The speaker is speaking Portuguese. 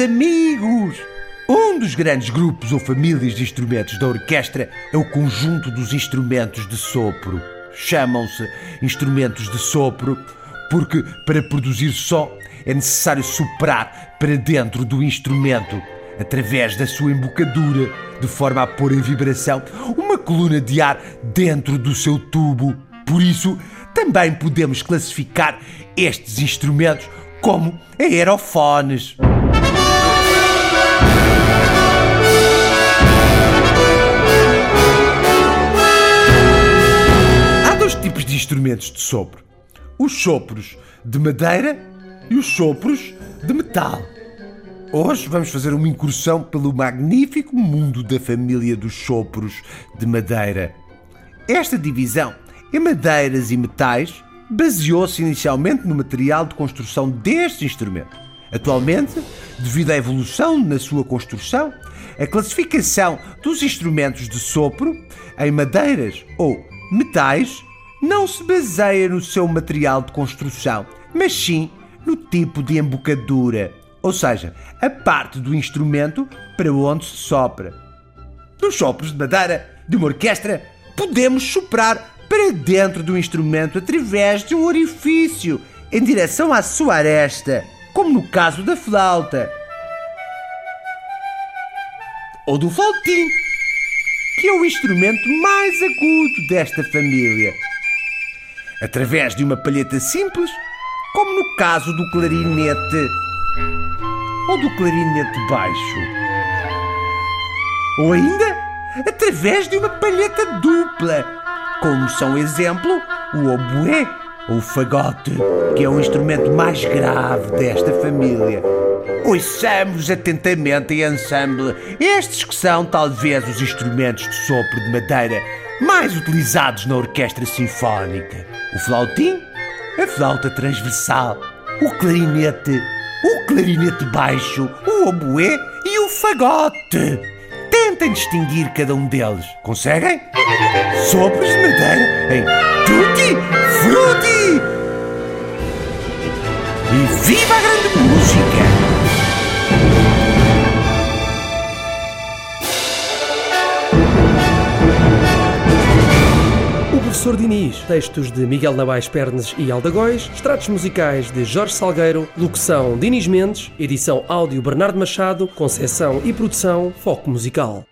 amigos! Um dos grandes grupos ou famílias de instrumentos da orquestra é o conjunto dos instrumentos de sopro. Chamam-se instrumentos de sopro porque, para produzir som, é necessário soprar para dentro do instrumento, através da sua embocadura, de forma a pôr em vibração uma coluna de ar dentro do seu tubo. Por isso, também podemos classificar estes instrumentos como aerofones. Instrumentos de sopro: os sopros de madeira e os sopros de metal. Hoje vamos fazer uma incursão pelo magnífico mundo da família dos sopros de madeira. Esta divisão em madeiras e metais baseou-se inicialmente no material de construção deste instrumento. Atualmente, devido à evolução na sua construção, a classificação dos instrumentos de sopro em madeiras ou metais não se baseia no seu material de construção, mas sim no tipo de embocadura, ou seja, a parte do instrumento para onde se sopra. Nos sopros de madeira de uma orquestra, podemos soprar para dentro do instrumento através de um orifício em direção à sua aresta, como no caso da flauta. Ou do flautim, que é o instrumento mais agudo desta família. Através de uma palheta simples, como no caso do clarinete ou do clarinete baixo. Ou ainda através de uma palheta dupla como são exemplo o oboé ou o fagote, que é o instrumento mais grave desta família. Ouçamos atentamente em ensemble estes que são talvez os instrumentos de sopro de madeira mais utilizados na orquestra sinfónica: o flautim, a flauta transversal, o clarinete, o clarinete baixo, o oboé e o fagote. Tentem distinguir cada um deles. Conseguem? Sopros de madeira em Tutti Frutti! E viva a grande música! Professor Diniz, textos de Miguel Nabais Pernes e Aldagóis, extratos musicais de Jorge Salgueiro, locução Diniz Mendes, edição áudio Bernardo Machado, concessão e produção Foco Musical.